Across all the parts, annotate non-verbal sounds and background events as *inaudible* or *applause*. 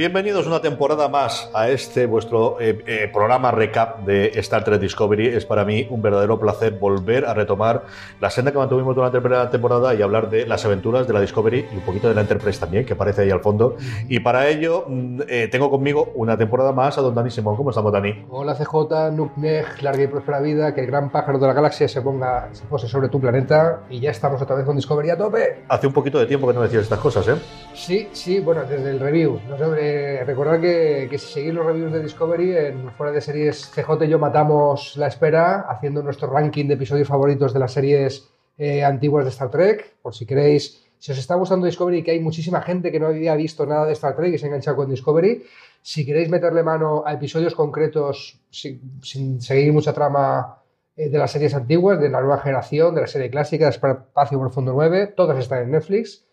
Bienvenidos una temporada más a este vuestro eh, eh, programa recap de Star Trek Discovery. Es para mí un verdadero placer volver a retomar la senda que mantuvimos durante la primera temporada y hablar de las aventuras de la Discovery y un poquito de la Enterprise también, que aparece ahí al fondo. Y para ello mm, eh, tengo conmigo una temporada más a don Dani Simón. ¿Cómo estamos, Dani? Hola CJ, Nukneg, larga y próspera vida, que el gran pájaro de la galaxia se ponga, se pose sobre tu planeta y ya estamos otra vez con Discovery a tope. Hace un poquito de tiempo que no decías estas cosas, ¿eh? Sí, sí, bueno, desde el review. No sé, eh, recordad que, que, si seguís los reviews de Discovery, en Fuera de Series CJ y yo matamos la espera haciendo nuestro ranking de episodios favoritos de las series eh, antiguas de Star Trek. Por si queréis, si os está gustando Discovery, que hay muchísima gente que no había visto nada de Star Trek y se ha enganchado con Discovery. Si queréis meterle mano a episodios concretos sin, sin seguir mucha trama eh, de las series antiguas, de la nueva generación, de la serie clásica, de Espacio Profundo 9, todas están en Netflix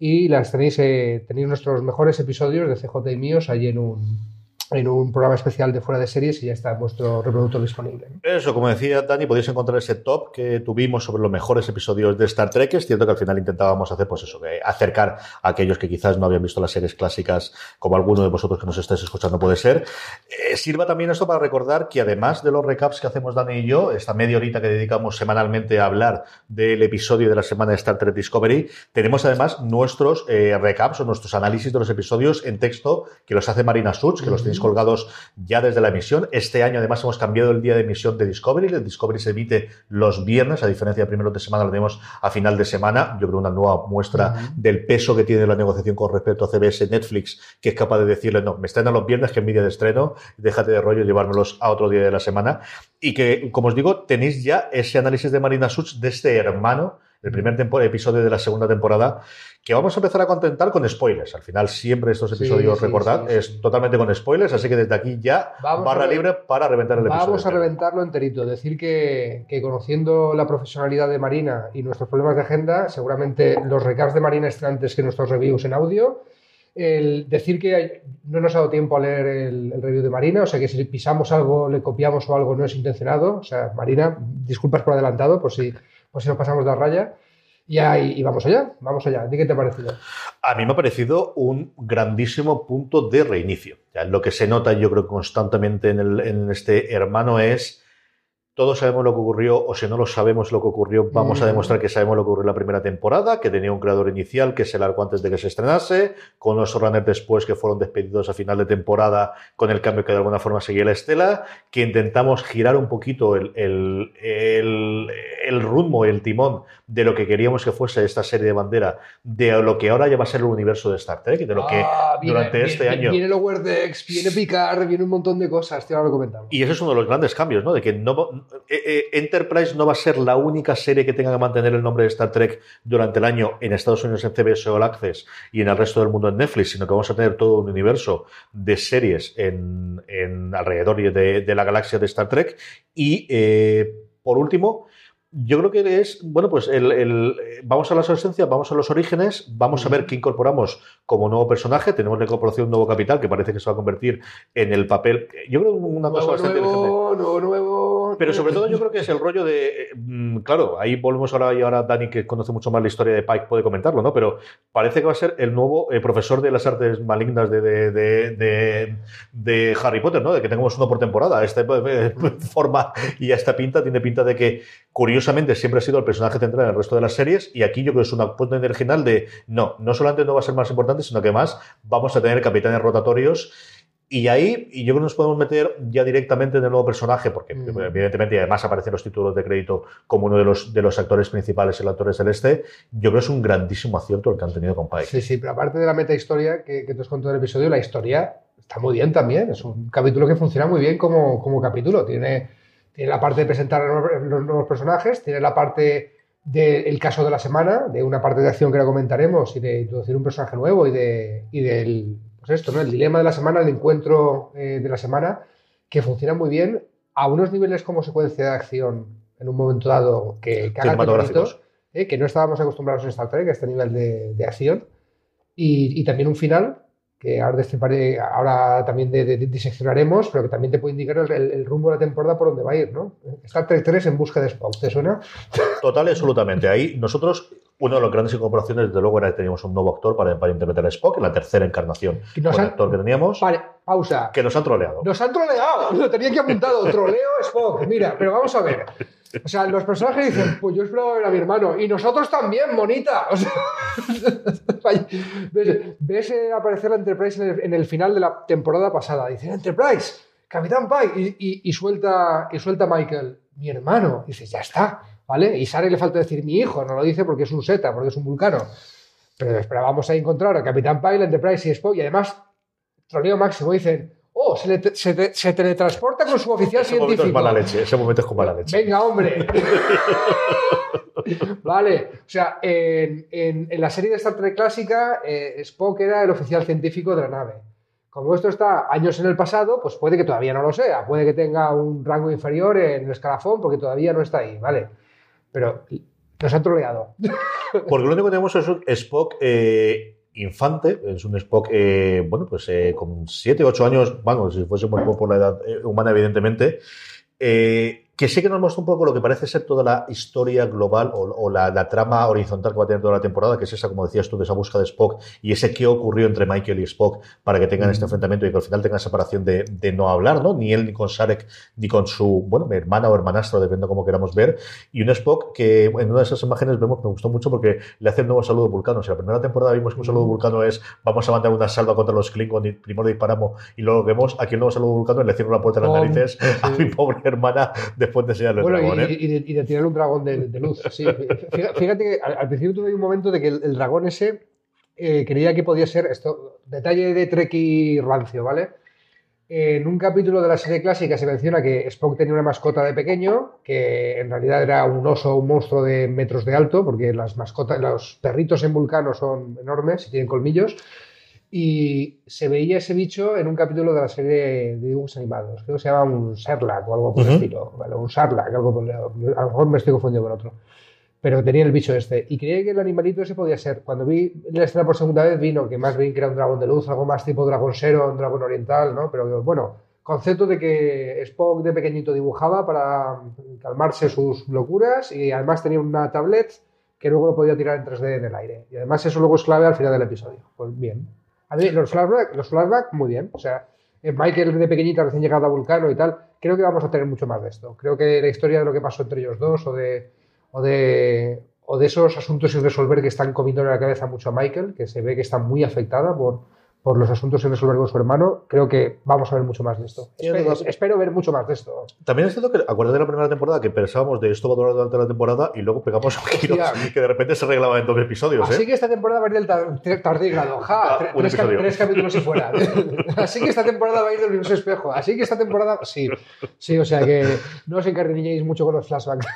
y las tenéis, eh, tenéis nuestros mejores episodios de CJ y míos allí en un, en un programa especial de fuera de series y ya está vuestro reproductor disponible. Eso, como decía Dani, podéis encontrar ese top que tuvimos sobre los mejores episodios de Star Trek. Es cierto que al final intentábamos hacer, pues eso, que acercar a aquellos que quizás no habían visto las series clásicas, como alguno de vosotros que nos estáis escuchando puede ser. Eh, sirva también esto para recordar que además de los recaps que hacemos Dani y yo, esta media horita que dedicamos semanalmente a hablar del episodio de la semana de Star Trek Discovery, tenemos además nuestros eh, recaps o nuestros análisis de los episodios en texto que los hace Marina Such, que los tenéis colgados ya desde la emisión. Este año además hemos cambiado el día de emisión de Discovery. El Discovery se emite los viernes, a diferencia de primeros de semana, lo tenemos a final de semana. Yo creo una nueva muestra uh -huh. del peso que tiene la negociación con respecto a CBS Netflix, que es capaz de decirle, no, me estrenan los viernes, que es mi día de estreno, déjate de rollo llevármelos a otro día de la semana. Y que, como os digo, tenéis ya ese análisis de Marina Such de este hermano, el primer episodio de la segunda temporada, que vamos a empezar a contentar con spoilers. Al final, siempre estos episodios, sí, sí, recordad, sí, es totalmente con spoilers, así que desde aquí ya vamos barra libre para reventar el episodio. Vamos a reventarlo enterito. Decir que, que, conociendo la profesionalidad de Marina y nuestros problemas de agenda, seguramente los recaps de Marina están antes que nuestros reviews en audio. El decir que no nos ha dado tiempo a leer el, el, review de Marina, o sea que si pisamos algo, le copiamos o algo, no es intencionado. O sea, Marina, disculpas por adelantado, por si, por si nos pasamos la raya. Y, ahí, vamos allá, vamos allá. ¿De qué te ha parecido? A mí me ha parecido un grandísimo punto de reinicio. Lo que se nota, yo creo, constantemente en este hermano es todos sabemos lo que ocurrió, o si no lo sabemos lo que ocurrió, vamos a demostrar que sabemos lo que ocurrió en la primera temporada, que tenía un creador inicial que se largó antes de que se estrenase, con unos runners después que fueron despedidos a final de temporada con el cambio que de alguna forma seguía la estela, que intentamos girar un poquito el, el, el, el rumbo, el timón de lo que queríamos que fuese esta serie de bandera, de lo que ahora ya va a ser el universo de Star Trek, de lo que ah, viene, durante viene, este año... Viene Lower Decks, viene Picard, viene un montón de cosas, te ahora lo comentamos. Y ese es uno de los grandes cambios, ¿no? De que no, Enterprise no va a ser la única serie que tenga que mantener el nombre de Star Trek durante el año en Estados Unidos en CBS All Access y en el resto del mundo en Netflix, sino que vamos a tener todo un universo de series en, alrededor de, de, la galaxia de Star Trek. Y eh, por último, yo creo que es, bueno, pues el, el, vamos a las esencias, vamos a los orígenes, vamos a ver qué incorporamos como nuevo personaje. Tenemos la incorporación de un nuevo capital que parece que se va a convertir en el papel. Yo creo una nuevo, cosa bastante nuevo. Nuevo, nuevo. Pero sobre todo yo creo que es el rollo de. mm, Claro, ahí volvemos ahora y ahora Dani, que conoce mucho más la historia de Pike, puede comentarlo, ¿no? Pero parece que va a ser el nuevo eh, profesor de las artes malignas de, de, de, de, de Harry Potter, ¿no? De que tengamos uno por temporada. Esta eh, *laughs* forma y esta pinta tiene pinta de que, curiosamente, siempre ha sido el personaje central en el resto de las series. Y aquí yo creo que es una apuesta original de no, no solamente no va a ser más importante, sino que más vamos a tener capitanes rotatorios Y ahí, y yo creo que nos podemos meter ya directamente en el nuevo personaje, porque Mm. evidentemente además aparecen los títulos de crédito como uno de los, de los actores principales, el actor celeste. Yo creo que es un grandísimo acierto el que han tenido con Pike. Sí, sí, pero aparte de la meta historia que, que te os contó en el episodio, la historia está muy bien también. Es un capítulo que funciona muy bien como, como capítulo. Tiene, tiene la parte de presentar los nuevos, personajes, tiene la parte del caso de la semana, de una parte de acción que ahora comentaremos y de introducir un personaje nuevo y, de, y del pues esto, ¿no? el dilema de la semana, el encuentro eh, de la semana, que funciona muy bien a unos niveles como secuencia de acción en un momento dado que, que Cinematográficos. eh, que no estábamos acostumbrados en Star Trek a este nivel de, de acción. Y, y también un final que ahora, destriparé- ahora también de- de- de- diseccionaremos, pero que también te puede indicar el, el- el rumbo de la temporada por dónde va a ir, ¿no? Star Trek 3 en busca de Spock, ¿te suena? Total absolutamente. Ahí nosotros, una de las grandes incorporaciones, desde luego, era que teníamos un nuevo actor para, para interpretar a Spock, en la tercera encarnación Y nos con han- el actor que teníamos, Vale, pausa. que nos han troleado. Nos han troleado, lo tenía que apuntado, troleo Spock. Mira, pero vamos a ver. O sea, los personajes dicen, pues yo esperaba ver a mi hermano. Y nosotros también, monita. O sea, *laughs* ves, eh, aparecer la Enterprise en el, final de la temporada pasada. Dicen, Enterprise, Capitán Pike. Y, suelta, y suelta Michael, mi hermano. Dices, ya está. ¿Vale? Y Sara le falta decir mi hijo. No lo dice porque es un Zeta, porque es un vulcano. Pero esperábamos ahí encontrar a Capitán Pike, la Enterprise y Spock. Y además, troleo máximo. Dicen, oh, se, le- se te- se teletransporta con su oficial Ese momento es científico. mala leche, ese momento es con mala leche. Venga, hombre. *laughs* vale, o sea, en, en- en la serie de Star Trek clásica, eh, Spock era el oficial científico de la nave. Como esto está años en el pasado, pues puede que todavía no lo sea, puede que tenga un rango inferior en el escalafón porque todavía no está ahí, ¿vale? Pero nos han troleado. Porque lo único que tenemos es un Spock eh, infante, es un Spock, eh, bueno, pues eh, con 7, 8 años, bueno, si fuésemos por la edad eh, humana, evidentemente, eh, que sí que nos muestra un poco lo que parece ser toda la historia global o, o la, la trama horizontal que va a tener toda la temporada, que es esa, como decías tú, de esa búsqueda de Spock y ese qué ocurrió entre Michael y Spock para que tengan este enfrentamiento y que al final tengan separación de, de no hablar, ¿no? Ni él ni con Sarek ni con su, bueno, hermana o hermanastro, dependiendo como queramos ver, y un Spock que en una de esas imágenes vemos, me gustó mucho porque le hace un nuevo saludo vulcano. O sea, la primera temporada vimos que un saludo vulcano es vamos a mandar una salva contra los Klingon y primero disparamos y luego vemos. Aquí el nuevo saludo vulcano es le cierro la puerta a las narices a mi pobre hermana después Bueno, y, ¿eh? y de, y de tirar un dragón de, de luz. Sí. *laughs* Fíjate, fíjate que al, al principio tuve un momento de que el, el dragón ese eh, creía que podía ser esto. Detalle de Trek y rancio, ¿vale? En un capítulo de la serie clásica se menciona que Spock tenía una mascota de pequeño, que en realidad era un oso, un monstruo de metros de alto, porque las mascotas, los perritos en Vulcano son enormes y tienen colmillos. Y se veía ese bicho en un capítulo de la serie de dibujos animados. Creo que se llama un Sarlacc o algo por el Ujú. estilo. ¿vale? Un Sarlacc, algo por el- A lo mejor me estoy confundiendo con otro. Pero tenía el bicho este. Y creía que el animalito ese podía ser. Cuando vi la escena por segunda vez, vino que más bien que era un dragón de luz, algo más tipo dragón sero, un dragón oriental, ¿no? Pero bueno, concepto de que Spock de pequeñito dibujaba para calmarse sus locuras y además tenía una tablet que luego lo podía tirar en 3D en el aire. Y además eso luego es clave al final del episodio. Pues bien. A mí, los flashbacks, los flashback, muy bien. O sea, eh, Michael de pequeñita recién llegado a Vulcano y tal, creo que vamos a tener mucho más de esto. Creo que la historia de lo que pasó entre ellos dos o de, o de, o de esos asuntos sin resolver que están comiendo en la cabeza mucho a Michael, que se ve que está muy afectada por, por los asuntos sin resolver con su hermano, creo que vamos a ver mucho más de esto. Espero, ver mucho más de esto. También es cierto que, acuérdate de la primera temporada que pensábamos de esto va a durar durante la temporada y luego pegamos un giro Hostia. que de repente se arreglaba en dos episodios, Así ¿eh? que esta temporada va a ir del tar- tar- tardígrado. Ja, Ah, tre- tres, capítulos y fuera. *laughs* Así que esta temporada va a ir del universo espejo. Así que esta temporada. Sí, sí, o sea que no os encariñéis mucho con los flashbacks.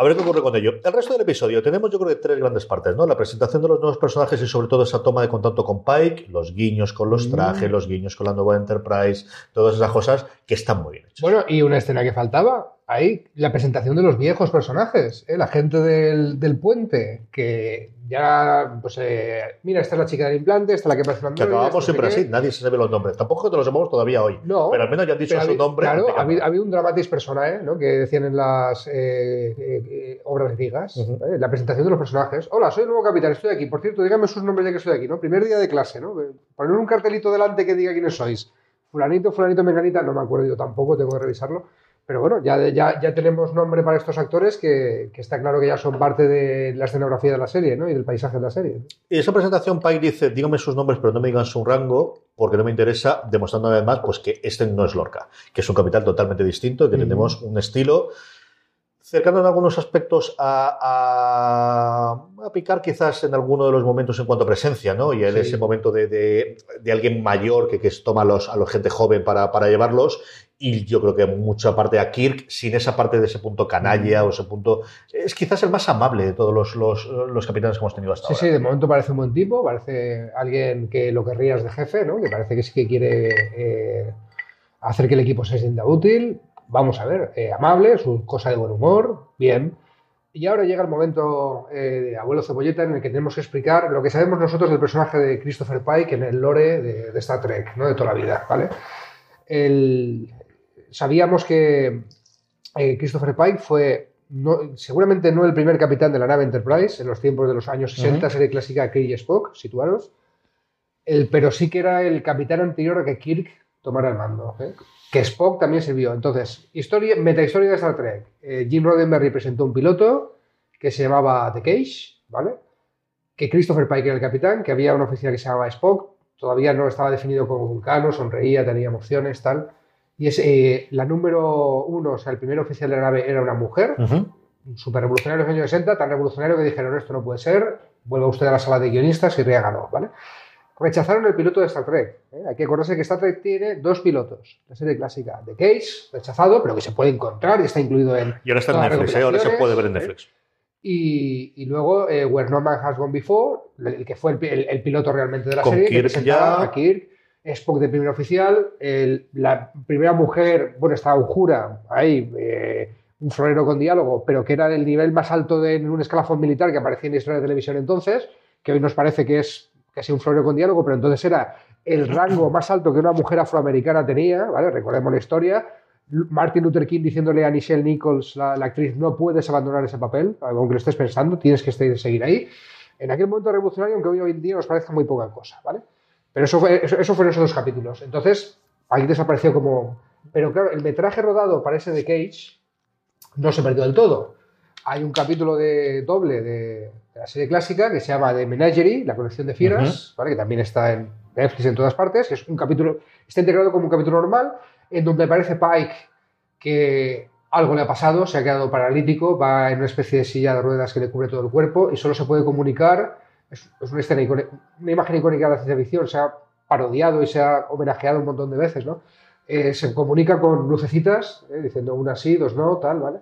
A ver qué ocurre con ello. El resto del episodio tenemos yo creo que tres grandes partes, ¿no? La presentación de los nuevos personajes y sobre todo esa toma de contacto con Pike, los guiños con los trajes, Mm. los guiños con la nueva Enterprise, todas esas cosas que están muy bien hechas. Bueno, y una escena que faltaba. Ahí, la presentación de los viejos personajes. ¿eh? La gente del, del puente. Que ya, pues, eh, mira, esta es la chica del implante, esta es la que parece que acabamos siempre así, nadie se sabe los nombres. Tampoco te los sabemos todavía hoy. No, pero al menos ya han dicho su nombre. Claro, ha habido, un dramatis personae, ¿no? Que decían en las eh, eh, eh, obras griegas. Ujú. ¿vale? La presentación de los personajes. Hola, soy el nuevo capitán, estoy aquí. Por cierto, díganme sus nombres ya que estoy aquí, ¿no? Primer día de clase, ¿no? Poner un cartelito delante que diga quiénes sois. Fulanito, fulanito, menganita, no me acuerdo yo tampoco, tengo que revisarlo. Pero bueno, ya, ya, ya tenemos nombre para estos actores que, que, está claro que ya son parte de la escenografía de la serie ¿no? y del paisaje de la serie. Y esa presentación Pike dice, dígame sus nombres, pero no me digan su rango, porque no me interesa, demostrando una vez más pues, que este no es Lorca, que es un capital totalmente distinto y que mm. tenemos un estilo cercano en algunos aspectos a, a, a, picar quizás en alguno de los momentos en cuanto a presencia, ¿no? Y en sí. ese momento de, de, de, alguien mayor que, que toma a, los, a los gente joven para, para, llevarlos. Y yo creo que mucha parte a Kirk, sin esa parte de ese punto canalla mm. o ese punto... Es quizás el más amable de todos los, los, los capitanes que hemos tenido hasta sí, ahora. Sí, sí, de momento parece un buen tipo, parece alguien que lo querrías de jefe, ¿no? Que parece que sí que quiere eh, hacer que el equipo se sienta útil, vamos a ver, eh, amable, su cosa de buen humor, bien. Y ahora llega el momento eh, de Abuelo Cebolleta en el que tenemos que explicar lo que sabemos nosotros del personaje de Christopher Pike en el lore de, de Star Trek, ¿no? de toda la vida, ¿vale? El, sabíamos que eh, Christopher Pike fue no, seguramente no el primer capitán de la nave Enterprise en los tiempos de los años 60, uh -huh. serie clásica Kirk y Spock, situaros, el, pero sí que era el capitán anterior a que Kirk tomara el mando. ¿eh? que Spock también sirvió. Entonces, historia, metahistoria de Star Trek. Eh, Jim Roddenberry presentó un piloto que se llamaba The Cage, ¿vale? Que Christopher Pike era el capitán, que había una oficina que se llamaba Spock, todavía no estaba definido como vulcano, sonreía, tenía emociones, tal. Y es eh, la número uno, o sea, el primer oficial de la nave era una mujer, uh -huh. súper revolucionario en los años 60, tan revolucionario que dijeron, esto no puede ser, vuelva usted a la sala de guionistas y ganó, ¿vale? rechazaron el piloto de Star Trek. ¿eh? Hay que acordarse que Star Trek tiene dos pilotos. La serie clásica de Cage, rechazado, pero que se puede encontrar y está incluido en. Y ahora está en Netflix, ¿eh? ahora se puede ver en Netflix. ¿eh? Y, y, luego eh, Where No Man Has Gone Before, el que fue el, el, el piloto realmente de la Con serie, Kirk que ya... a Kirk, Spock de primer oficial, la primera mujer, bueno, estaba Ujura, ahí, eh, un florero con diálogo, pero que era el nivel más alto de en un escalafón militar que aparecía en la historia de televisión entonces, que hoy nos parece que es casi un florero con diálogo, pero entonces era el rango más alto que una mujer afroamericana tenía, ¿vale? Recordemos la historia. Martin Luther King diciéndole a Nichelle Nichols, la, la actriz, no puedes abandonar ese papel, aunque lo estés pensando, tienes que seguir ahí. En aquel momento revolucionario, aunque hoy en día nos parezca muy poca cosa, ¿vale? Pero eso, fue, eso, eso fueron esos dos capítulos. Entonces, ahí desapareció como... Pero claro, el metraje rodado para ese de Cage no se perdió del todo. Hay un capítulo de doble de, de la serie clásica que se llama The Menagerie, la colección de fieras, uh -huh. ¿vale? que también está en Netflix en todas partes, que es un capítulo, está integrado como un capítulo normal, en donde aparece Pike que algo le ha pasado, se ha quedado paralítico, va en una especie de silla de ruedas que le cubre todo el cuerpo y solo se puede comunicar, es, es una, escena icónica, una imagen icónica de la ciencia ficción, se ha parodiado y se ha homenajeado un montón de veces, ¿no? Eh, se comunica con lucecitas, eh, diciendo una sí, dos no, tal, ¿vale?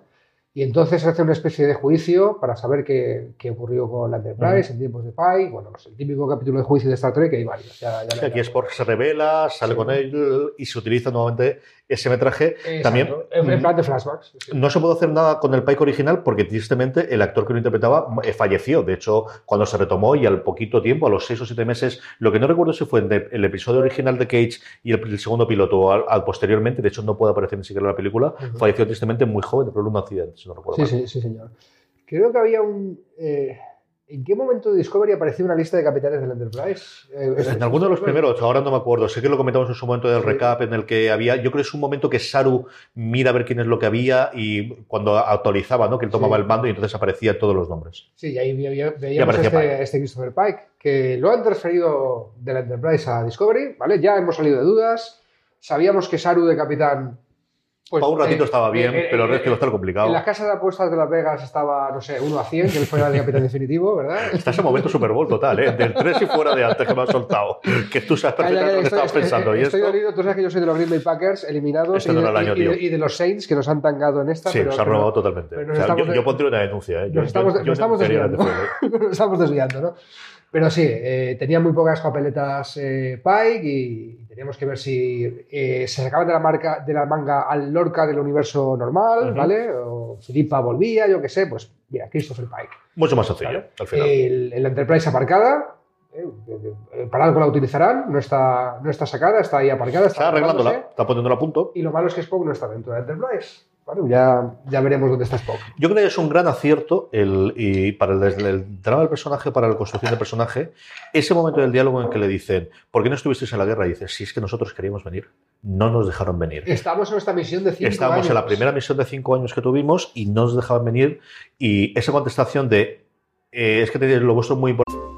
Y entonces hace una especie de juicio para saber qué, qué ocurrió con la Enterprise uh -huh. en tiempos de Pike. Bueno, pues el típico capítulo de juicio de Star Trek, que hay varios. Ya, ya aquí Spock se revela, sale sí. con él y se utiliza nuevamente ese metraje. Exacto. También, en plan de flashbacks. Sí. No se pudo hacer nada con el Pike original porque tristemente el actor que lo interpretaba eh, falleció. De hecho, cuando se retomó y al poquito tiempo, a los seis o siete meses, lo que no recuerdo si fue en el episodio original de Cage y el, el segundo piloto o al, al, posteriormente, de hecho no puede aparecer ni siquiera en la película, uh -huh. falleció tristemente muy joven por un accidente, si no recuerdo sí, mal. Sí, sí, señor. Creo que había un... Eh ¿En qué momento de Discovery apareció una lista de capitanes del Enterprise? Eh, en alguno de los primeros, ahora no me acuerdo. Sé que lo comentamos en su momento del sí. recap en el que había. Yo creo que es un momento que Saru mira a ver quién es lo que había y cuando actualizaba, ¿no? Que él tomaba sí. el mando y entonces aparecían todos los nombres. Sí, y ahí veíamos este, este, Christopher Pike, que lo han transferido del Enterprise a Discovery, ¿vale? Ya hemos salido de dudas. Sabíamos que Saru de capitán pues, Para un ratito eh, estaba bien, eh, pero el resto iba a estar complicado. En la casa de apuestas de Las Vegas estaba, no sé, 1 a 100, que fuera el capitán definitivo, ¿verdad? *laughs* Está ese momento Super Bowl total, ¿eh? Del 3 y fuera de antes que me han soltado. Que tú sabes perfectamente lo que estabas pensando. Estoy, ¿Y estoy dolido, tú sabes que yo soy de los Green Bay Packers eliminados este y, no de, año, y, de, y, de, los Saints que nos han tangado en esta. Sí, pero, nos han robado pero, totalmente. Pero o sea, yo, yo, pondría una denuncia, ¿eh? Nos estamos, yo, nos estamos desviando. *laughs* nos estamos desviando, ¿no? Pero sí, eh, tenía muy pocas papeletas eh, Pike y teníamos que ver si eh, se sacaban de la, marca, de la manga al Lorca del universo normal, uh -huh. ¿vale? O Filipa volvía, yo qué sé, pues mira, Christopher Pike. Mucho más sencillo, ¿vale? al final. El, el Enterprise aparcada, eh, para algo la utilizarán, no está, no está sacada, está ahí aparcada. Está, está arreglándola, está poniéndola a punto. Y lo malo es que Spock no está dentro de Enterprise. Bueno, ya, ya veremos dónde está Spock. Yo creo que es un gran acierto el, y para el, el, el drama del personaje, para la construcción del personaje, ese momento del diálogo en que le dicen, ¿por qué no estuvisteis en la guerra? Y dice, si es que nosotros queríamos venir. no nos dejaron venir. Estamos en esta misión de cinco Estamos años. en la primera misión de cinco años que tuvimos y no nos dejaban venir. Y esa contestación de eh, es que tenéis lo vuestro muy importante.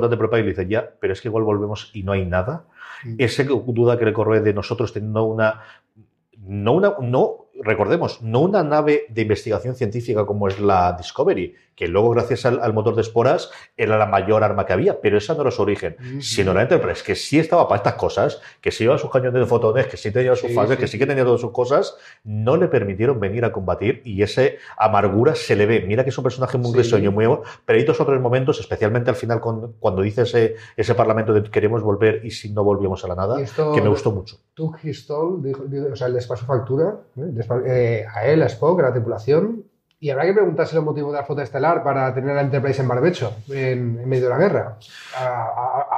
Importante pero y dice ya, pero es que igual volvemos y no hay nada. Esa duda que le corre de nosotros teniendo una, no una, no, recordemos, no una nave de investigación científica como es la Discovery, que luego gracias al, al motor de esporas era la mayor arma que había, pero esa no era su origen, sino la Enterprise, que sí estaba para estas cosas, que sí iba sus cañones de fotones, que sí tenía sus Sí, fases, sí, que sí que tenía todas sus cosas, no le permitieron venir a combatir y ese amargura se le ve. Mira que es un personaje muy risueño, muy pero hay dos o tres momentos, especialmente al final con- cuando dice ese, ese parlamento de queremos volver y si no volvíamos a la nada, esto- que me gustó mucho. Took his toll, dijo- dijo- o sea, les pasó factura ¿eh? Eh, a él, a Spock, a la tripulación. Y habrá que preguntarse el motivo de la flota estelar para tener la Enterprise en barbecho, en, en medio de la guerra. A, a-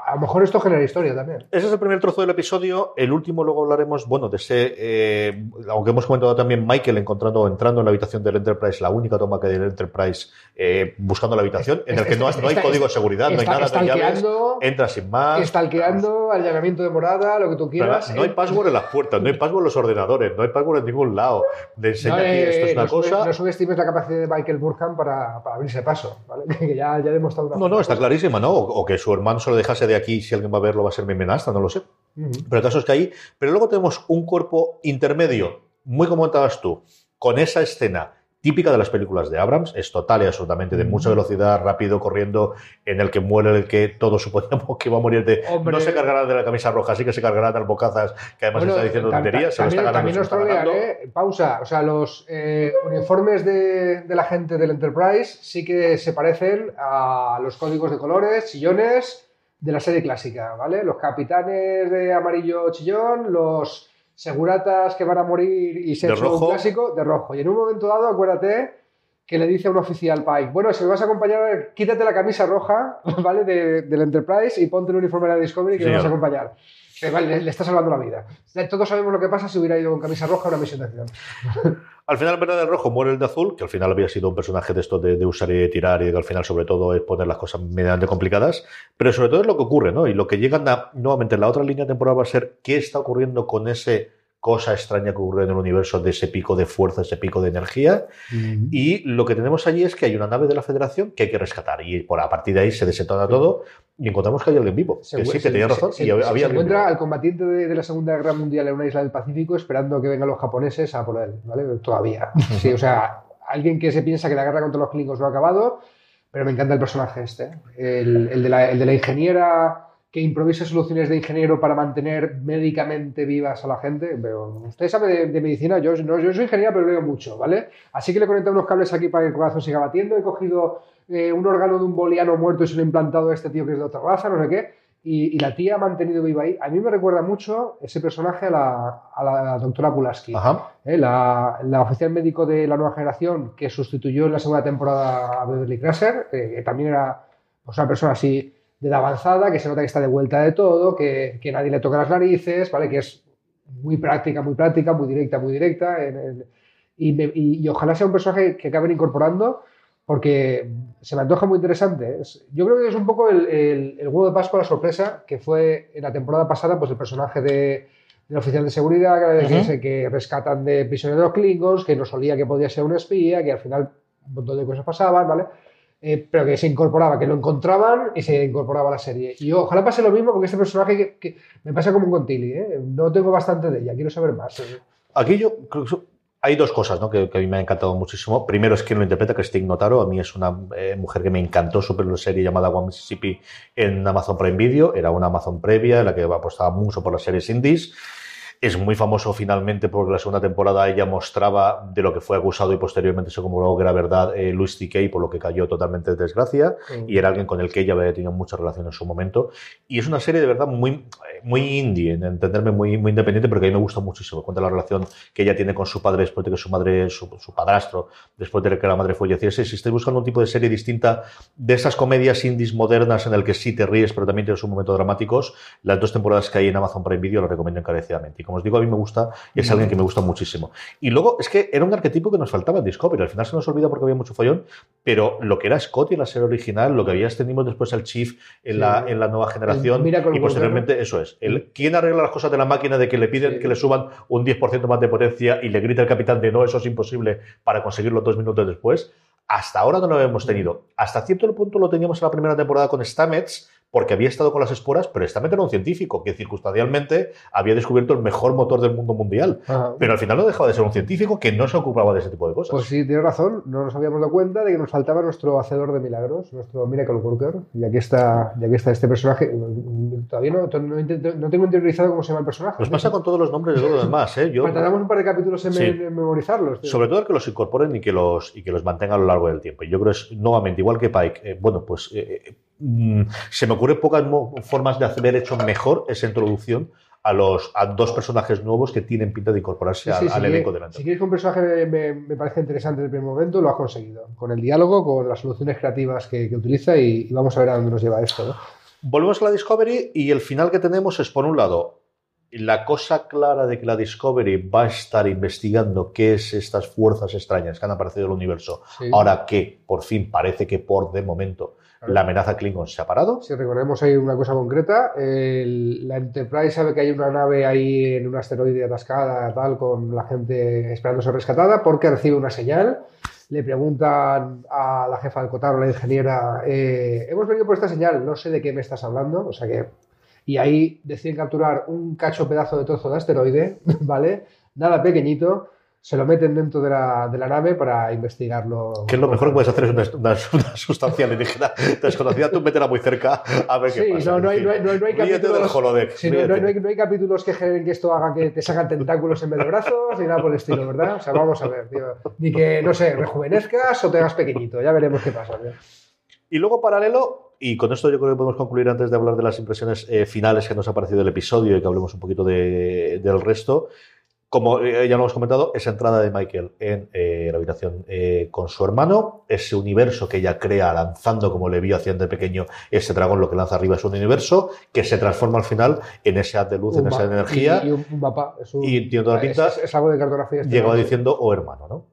a- a lo mejor esto genera historia también. Ese es el primer trozo del episodio. El último luego hablaremos, bueno, de ese, eh, aunque hemos comentado también Michael encontrando, entrando en la habitación del Enterprise, la única toma que hay del Enterprise, eh, buscando la habitación, en el que no, no hay Está- código de seguridad, no hay está- nada, no llaves, entra sin más. Estalqueando, allanamiento de morada, lo que tú Pero quieras. no hay Eh, password en las puertas, no hay password en los ordenadores, no hay password en ningún lado. De enseña no, eh, esto es una no sube- cosa. No subestimes la capacidad de Michael Burkham para, para abrirse paso, ¿vale? *laughs* que ya, ya ha demostrado una No, no, está cosa. clarísima, ¿no? O, o que su hermano se lo dejase de aquí, si alguien va a verlo va a ser mi amenaza, no lo sé. Pero el caso es que ahí, pero luego tenemos un cuerpo intermedio, muy como comentabas tú, con esa escena típica de las películas de Abrams, es total y absolutamente de mucha velocidad, rápido, corriendo, en el que muere el que todos suponíamos *laughs* que iba a morir de... Hombre. No se cargará de la camisa roja, sí que se cargará de albocazas, que además Bueno, está diciendo tonterías, se lo está ganando. también nos está trolean. ¿eh? Pausa. O sea, los eh, uniformes de, de la gente del Enterprise sí que se parecen a los códigos de colores, chillones de la serie clásica, ¿vale? Los capitanes de amarillo chillón, los seguratas que van a morir y se hecho un clásico de rojo. Y en un momento dado, acuérdate que le dice a un oficial Pike, bueno, si me vas a acompañar, quítate la camisa roja, *laughs* ¿vale? De, del Enterprise y ponte el uniforme de la Discovery que Sí, me vas a acompañar. Le, le está salvando la vida. Todos sabemos lo que pasa si hubiera ido con camisa roja a una misión de acción. *laughs* Al final, en vez de rojo, muere el de azul, que al final había sido un personaje de esto de, de usar y tirar, y que al final, sobre todo, es poner las cosas medianamente complicadas. Pero sobre todo es lo que ocurre, ¿no? Y lo que llegan a, nuevamente, la otra línea temporal va a ser qué está ocurriendo con ese cosa extraña que ocurre en el universo de ese pico de fuerza, ese pico de energía. Y lo que tenemos allí es que hay una nave de la Federación que hay que rescatar. Y por a partir de ahí se desentona todo y encontramos que hay alguien vivo. Que sí, que tenía razón. Se, y había se alguien encuentra vivo. al combatiente de, de la Segunda Guerra Mundial en una isla del Pacífico esperando que vengan los japoneses a por él, ¿vale? Todavía. Sí, o sea, alguien que se piensa que la guerra contra los Klingons no ha acabado, pero me encanta el personaje este. El, el de, la, el de la ingeniera que improvisa soluciones de ingeniero para mantener médicamente vivas a la gente. Pero usted sabe de, de medicina, yo, no, yo soy ingeniera, pero leo mucho, ¿vale? Así que le he conectado unos cables aquí para que el corazón siga batiendo. He cogido eh, un órgano de un boliano muerto y se lo he implantado a este tío que es de otra raza, no sé qué. Y, y la tía ha mantenido viva ahí. A mí me recuerda mucho ese personaje a la, a la doctora Pulaski. Ajá. ¿eh? la, la oficial médico de la nueva generación que sustituyó en la segunda temporada a Beverly Crusher, eh, que también era pues, una persona así de edad avanzada, que se nota que está de vuelta de todo, que, que nadie le toca las narices, ¿vale? Que es muy práctica, muy práctica, muy directa, muy directa. en- en- y, me- y- y ojalá sea un personaje que acaben incorporando porque se me antoja muy interesante. Es- yo creo que es un poco el, el, el huevo de Pascua, la sorpresa, que fue en la temporada pasada pues el personaje de, del oficial de seguridad que, Ujú. que, que rescatan de prisioneros Klingons, que no solía que podía ser un espía, que al final un montón de cosas pasaban, ¿vale? Eh, pero que se incorporaba, que lo encontraban y se incorporaba a la serie. Y ojalá pase lo mismo con este personaje que, me pasa como con Tilly, ¿eh? No tengo bastante de ella, quiero saber más. Aquí yo creo que hay dos cosas ¿no? que, que a mí me ha encantado muchísimo. Primero es quien lo interpreta, que Notaro. A mí es una eh, mujer que me encantó su la serie llamada One Mississippi en Amazon Prime Video. Era una Amazon previa en la que apostaba mucho por las series indies. Es muy famoso finalmente porque la segunda temporada ella mostraba de lo que fue acusado y posteriormente se comprobó que era verdad eh, Luis C.K., por lo que cayó totalmente de desgracia, Mm. y era alguien con el que ella había tenido mucha relación en su momento. Y es una serie de verdad muy, muy indie, en entenderme muy, muy independiente, porque a mí me gusta muchísimo. Cuenta la relación que ella tiene con su padre después de que su madre, su, su padrastro, después de que la madre falleciese. Si estáis buscando un tipo de serie distinta de esas comedias indies modernas en el que sí te ríes, pero también tienes un momento dramáticos, las dos temporadas que hay en Amazon Prime Video las recomiendo encarecidamente. Y como os digo, a mí me gusta, y es alguien que me gusta muchísimo. Y luego es que era un arquetipo que nos faltaba en Discovery. Al final se nos olvida porque había mucho follón, pero lo que era Scotty en la serie original, lo que había tenido después al Chief en, Sí. la, en la nueva generación, y posteriormente eso es. El, ¿Quién arregla las cosas de la máquina de que le piden Sí. que le suban un 10% más de potencia y le grita el capitán de no, eso es imposible para conseguirlo dos minutos después? Hasta ahora no lo hemos tenido. Hasta cierto punto lo teníamos en la primera temporada con Stamets, porque había estado con las esporas, pero Stamets era un científico que circunstancialmente había descubierto el mejor motor del mundo mundial. Ajá. Pero al final no dejaba de ser un científico que no se ocupaba de ese tipo de cosas. Pues sí, tienes razón. No nos habíamos dado cuenta de que nos faltaba nuestro hacedor de milagros, nuestro Miracle Worker. Y aquí está, y aquí está este personaje. Todavía no, no, intento- no tengo interiorizado cómo se llama el personaje. Nos pasa con todos los nombres de todos los *laughs* demás. ¿eh? Yo, un par de capítulos en, Sí. memorizarlos. tío. Sobre todo el que los incorporen y que los, y que los mantengan a lo largo del tiempo. Yo creo que es, nuevamente, igual que Pike, eh, bueno, pues eh, mm, se me ocurren pocas formas de haber hecho mejor esa introducción a los a dos personajes nuevos que tienen pinta de incorporarse Sí, al, sí, al si elenco quieres- de la Si quieres que un personaje me, me- me parece interesante en el primer momento, lo has conseguido. Con el diálogo, con las soluciones creativas que, que utiliza y, y vamos a ver a dónde nos lleva esto. ¿no? Volvemos a la Discovery y el final que tenemos es, por un lado, la cosa clara de que la Discovery va a estar investigando qué es estas fuerzas extrañas que han aparecido en el universo, Sí. ahora que por fin parece que por de momento Claro. la amenaza Klingon se ha parado. Si recordemos ahí una cosa concreta, el- la Enterprise sabe que hay una nave ahí en un asteroide atascada, tal, con la gente esperando ser rescatada, porque recibe una señal. Le preguntan a la jefa del Cotarro, la ingeniera, eh, hemos venido por esta señal, no sé de qué me estás hablando, o sea que... Y ahí deciden capturar un cacho pedazo de trozo de asteroide, *laughs* ¿vale? Nada pequeñito, se lo meten dentro de la, de la nave para investigarlo. Que es lo mejor que puedes hacer es una, *laughs* una- sustancia alienígena desconocida, tú métela muy cerca a ver qué Sí, pasa. no, no hay- no hay- no hay- no hay Ríete del capítulos- holodeck. Sí, no, no- hay, no hay capítulos que generen que esto haga que te sacan tentáculos en vez de brazos ni nada por el estilo, ¿verdad? O sea, vamos a ver, tío. Ni que, no sé, rejuvenezcas o te hagas pequeñito, ya veremos qué pasa. tío. Y luego paralelo, y con esto yo creo que podemos concluir antes de hablar de las impresiones eh, finales que nos ha parecido el episodio y que hablemos un poquito de- del resto. Como eh, ya lo hemos comentado, esa entrada de Michael en eh, la habitación eh, con su hermano, ese universo que ella crea lanzando, como le vio haciendo de pequeño, ese dragón lo que lanza arriba es un universo que se transforma al final en ese haz de luz, en esa energía, Y, y un, un mapa. Es un- y tiene toda la pinta, Es, es algo de cartografía. este llegaba diciendo, o hermano, ¿no?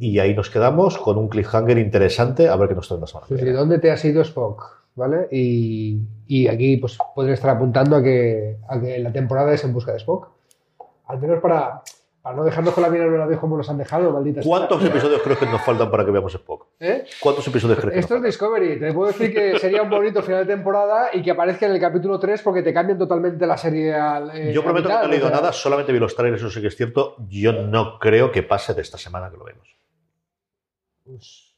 Y ahí nos quedamos con un cliffhanger interesante, a ver qué nos trae la semana. Sí. ¿Dónde te has ido Spock? ¿Vale? Y, y aquí pues podría estar apuntando a que, a que la temporada es en busca de Spock. Al menos para, para no dejarnos con la vida en vez como nos han dejado, maldita sea. ¿Cuántos episodios crees que nos faltan para que veamos Spock? ¿Eh? ¿Cuántos episodios crees que Esto es nos Discovery. Te puedo decir que sería un bonito final de temporada y que aparezca en el capítulo 3 porque te cambian totalmente la serie al. eh, Yo prometo que no he leído nada, solamente vi los trailers, eso sí que es cierto. Yo no creo que pase de esta semana que lo vemos. pues,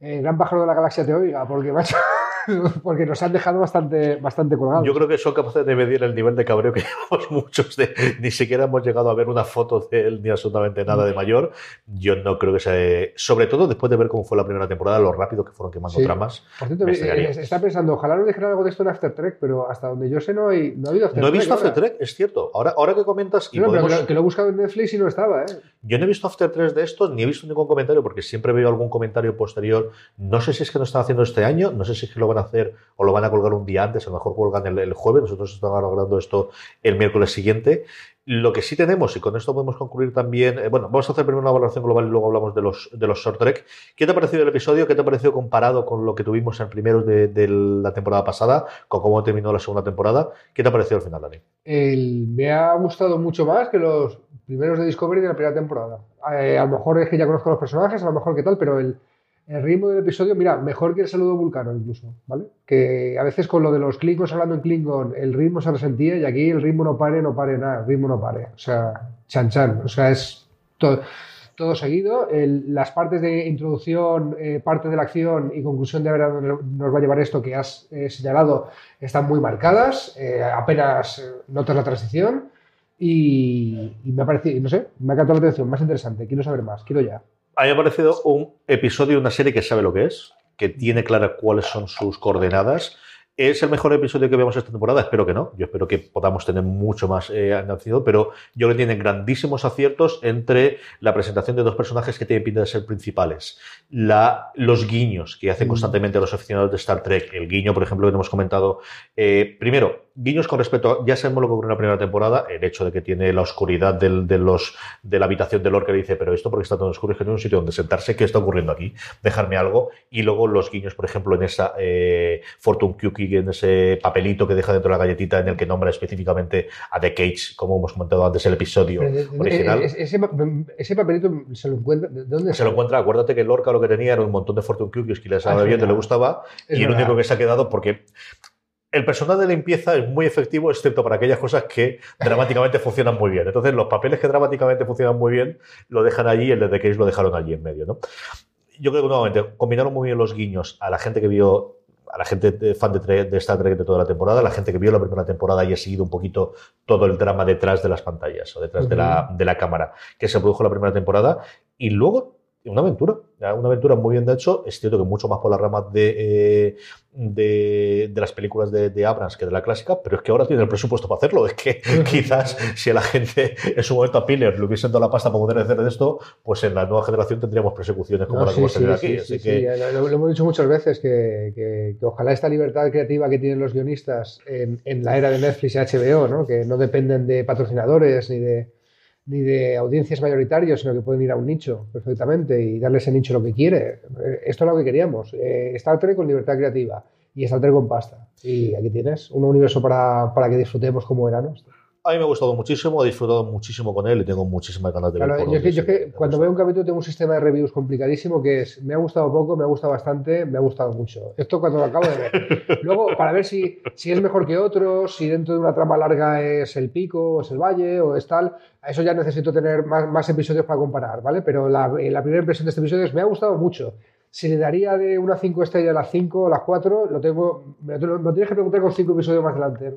eh, gran pájaro de la galaxia te oiga, porque macho, *laughs* porque nos han dejado bastante, bastante colgados. Yo creo que son capaces de medir el nivel de cabreo que *laughs* llevamos muchos de. Ni siquiera hemos llegado a ver una foto de él ni absolutamente nada de mayor. Yo no creo que sea. Sobre todo después de ver cómo fue la primera temporada, lo rápido que fueron quemando Sí. tramas. Por cierto, me eh, extrañaría. está pensando, ojalá nos dijeran algo de esto en After Trek, pero hasta donde yo sé no, hay, no ha habido After No he Trek visto. After Trek, es cierto. Ahora, ahora que comentas. Y No, no, pero podemos- que, lo, he buscado en Netflix y no estaba, ¿eh? Yo no he visto After 3 de estos, ni he visto ningún comentario, porque siempre veo algún comentario posterior. No sé si es que lo están haciendo este año, no sé si es que lo van a hacer o lo van a colgar un día antes, a lo mejor colgan el, jueves, nosotros estamos grabando esto el miércoles siguiente. Lo que sí tenemos, y con esto podemos concluir también, eh, bueno, vamos a hacer primero una valoración global y luego hablamos de los, de los short trek. ¿Qué te ha parecido el episodio? ¿Qué te ha parecido comparado con lo que tuvimos en primeros de, de la temporada pasada, con cómo terminó la segunda temporada? ¿Qué te ha parecido al final, Dani? Me ha gustado mucho más que los primeros de Discovery de la primera temporada. Eh, a lo mejor es que ya conozco los personajes, a lo mejor qué tal, pero el, el ritmo del episodio, mira, mejor que el saludo vulcano incluso, ¿vale? Que a veces con lo de los Klingons hablando en Klingon, el ritmo se resentía y aquí el ritmo no pare, no pare nada, el ritmo no pare. O sea, chan chan, o sea, es todo, todo seguido. El- las partes de introducción, eh, parte de la acción y conclusión de ver a dónde nos va a llevar esto que has eh, señalado están muy marcadas, eh, apenas eh, notas la transición y, y me ha parecido, no sé, me ha captado la atención, más interesante, quiero saber más, quiero ya. A mí me ha parecido un episodio de una serie que sabe lo que es, que tiene claras cuáles son sus coordenadas. ¿Es el mejor episodio que veamos esta temporada? Espero que no. Yo espero que podamos tener mucho más eh, nacido, pero yo creo que tiene grandísimos aciertos entre la presentación de dos personajes que tienen pinta de ser principales, la, los guiños que hacen constantemente los aficionados de Star Trek. El guiño, por ejemplo, que hemos comentado. eh, primero, guiños con respecto a, ya sabemos lo que ocurrió en la primera temporada, el hecho de que tiene la oscuridad del- de, los, de la habitación del le dice, pero esto porque está todo oscuro, es que no hay un sitio donde sentarse, ¿qué está ocurriendo aquí? Dejarme algo. Y luego los guiños, por ejemplo, en esa eh, Fortune Cookie, en ese papelito que deja dentro de la galletita en el que nombra específicamente a The Cage, como hemos comentado antes el episodio de- original. ese, ese pa- ese papelito se lo encuentra, ¿de dónde Se lo encuentra, acuérdate que Lorca lo que tenía era un montón de Fortune Cookies que le estaba Ah, bebiendo y le gustaba, y el único que se ha quedado porque el personal de limpieza es muy efectivo, excepto para aquellas cosas que dramáticamente *laughs* funcionan muy bien. Entonces, los papeles que dramáticamente funcionan muy bien lo dejan allí y el de The Cage lo dejaron allí en medio, ¿no? Yo creo que nuevamente combinaron muy bien los guiños a la gente que vio a la gente de- fan de, de Star Trek de toda la temporada, a la gente que vio la primera temporada y ha seguido un poquito todo el drama detrás de las pantallas o detrás de, la, de la cámara que se produjo la primera temporada. Y luego una aventura, una aventura muy bien de hecho. Es cierto que mucho más por la rama de, eh, de, de las películas de, de Abrams que de la clásica, pero es que ahora tiene el presupuesto para hacerlo. Es que *laughs* quizás si a la gente en su momento a Piller le hubiesen dado la pasta para poder hacer de esto, pues en la nueva generación tendríamos persecuciones como No, la que sí, hemos tenido sí, aquí. sí, Así sí, que Lo, lo hemos dicho muchas veces que, que- que ojalá esta libertad creativa que tienen los guionistas en, en la era de Netflix y HBO, ¿no? que no dependen de patrocinadores ni de, ni de audiencias mayoritarias, sino que pueden ir a un nicho perfectamente y darle ese nicho lo que quiere. Esto es lo que queríamos. Eh, Star Trek con libertad creativa y Star Trek con pasta. Y aquí tienes un universo para, para que disfrutemos como veranos. A mí me ha gustado muchísimo, he disfrutado muchísimo con él y tengo muchísimas ganas de Claro, yo es que, yo que cuando veo un capítulo tengo un sistema de reviews complicadísimo que es me ha gustado poco, me ha gustado bastante, me ha gustado mucho. Esto cuando lo acabo de ver. *laughs* Luego, para ver si, si es mejor que otros, si dentro de una trama larga es el pico, o es el valle, o es tal, a eso ya necesito tener más, más episodios para comparar, ¿vale? Pero la, eh, la primera impresión de este episodio es me ha gustado mucho. Si le daría de una 5 estrellas a las 5 o las 4, lo tengo, me lo, me lo tienes que preguntar con 5 episodios más adelante.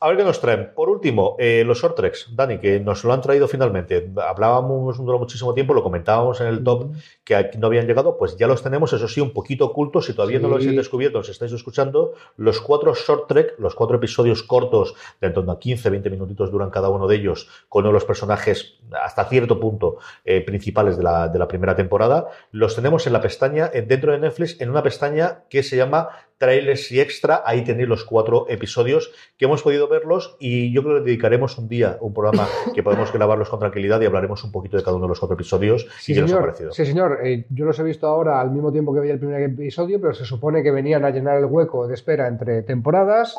A ver qué nos traen. Por último, eh, los short treks, Dani, que nos lo han traído finalmente. Hablábamos durante muchísimo tiempo, lo comentábamos en el top, que aquí no habían llegado, pues ya los tenemos, eso sí, un poquito ocultos. Si todavía no los habéis descubierto, os estáis escuchando, los cuatro short trek, los cuatro episodios cortos, de en torno a 15, 20 minutitos duran cada uno de ellos, con uno de los personajes hasta cierto punto eh, principales de la, de la primera temporada, los tenemos en la pestaña, dentro de Netflix, en una pestaña que se llama trailers y extra. Ahí tenéis los cuatro episodios que hemos podido verlos y yo creo que dedicaremos un día, un programa *laughs* que podemos grabarlos con tranquilidad y hablaremos un poquito de cada uno de los cuatro episodios Sí, y qué nos ha parecido. Sí, señor. Eh, yo los he visto ahora al mismo tiempo que veía el primer episodio, pero se supone que venían a llenar el hueco de espera entre temporadas.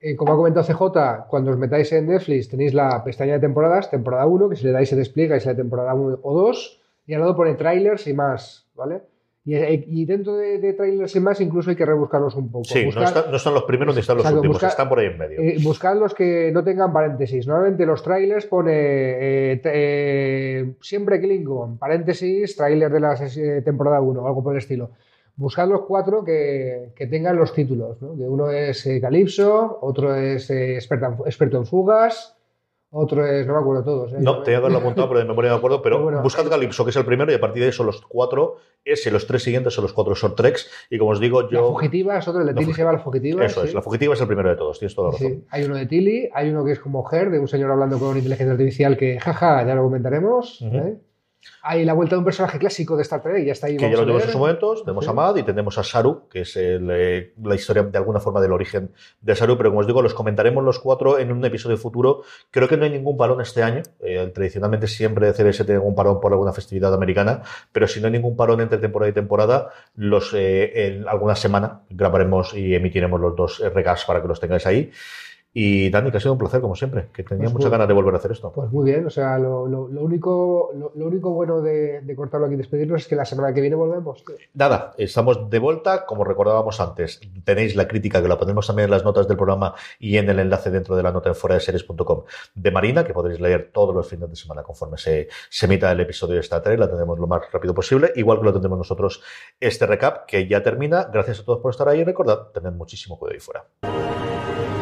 Eh, como ha comentado CJ, cuando os metáis en Netflix tenéis la pestaña de temporadas, temporada 1, que si le dais se despliega y es la temporada 1 o 2, y al lado pone trailers y más, ¿vale? Y, eh, y dentro de, de trailers y más incluso hay que rebuscarlos un poco. Sí, no, Buscar- no están los primeros ni están los últimos, busca- están por ahí en medio. eh, buscad los que no tengan paréntesis. Normalmente los trailers pone eh, eh, siempre Klingon, paréntesis, trailer de la ses- temporada 1 o algo por el estilo. Buscad los cuatro que, que tengan los títulos. ¿no? Que uno es eh, Calypso, otro es eh, en fu- experto en fugas, otro es, no me acuerdo todos. ¿eh? No, tenía que haberlo apuntado, pero de memoria me acuerdo. Pero Pero *laughs* bueno, buscad Calypso, que es el primero, y a partir de eso los cuatro, ese, los tres siguientes son los cuatro short treks. Y como os digo, La yo. fugitiva es otro, el de La Tilly se llama la fugitiva. Eso es, la fugitiva es el primero de todos, tienes toda la razón. Sí, hay uno de Tilly, hay uno que es como Her, de un señor hablando con inteligencia artificial que, jaja, ya lo comentaremos. ¿eh? Hay la vuelta de un personaje clásico de Star Trek, ya está ahí. que ya lo tenemos en su momento, tenemos Sí. a Mad y tenemos a Saru, que es el, eh, la historia de alguna forma del origen de Saru, pero como os digo, los comentaremos los cuatro en un episodio futuro. Creo que no hay ningún parón este año, eh, tradicionalmente siempre CBS tiene un parón por alguna festividad americana, pero si no hay ningún parón entre temporada y temporada, los eh, en alguna semana grabaremos y emitiremos los dos recaps para que los tengáis ahí. Y Dani, que ha sido un placer, como siempre, que tenía Pues muchas muy- ganas de volver a hacer esto. Pues muy bien, o sea, lo, lo- lo único, lo, lo único bueno de, de cortarlo aquí y despedirnos es que la semana que viene volvemos. tío. Nada, estamos de vuelta, como recordábamos antes. Tenéis la crítica que la pondremos también en las notas del programa y en el enlace dentro de la nota en fuera de series.com de Marina, que podréis leer todos los fines de semana conforme se, se emita el episodio de esta tarea. La tendremos lo más rápido posible, igual que lo tendremos nosotros este recap, que ya termina. Gracias a todos por estar ahí y recordad, tened muchísimo cuidado ahí fuera.